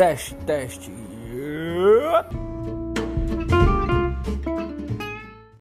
Teste, teste.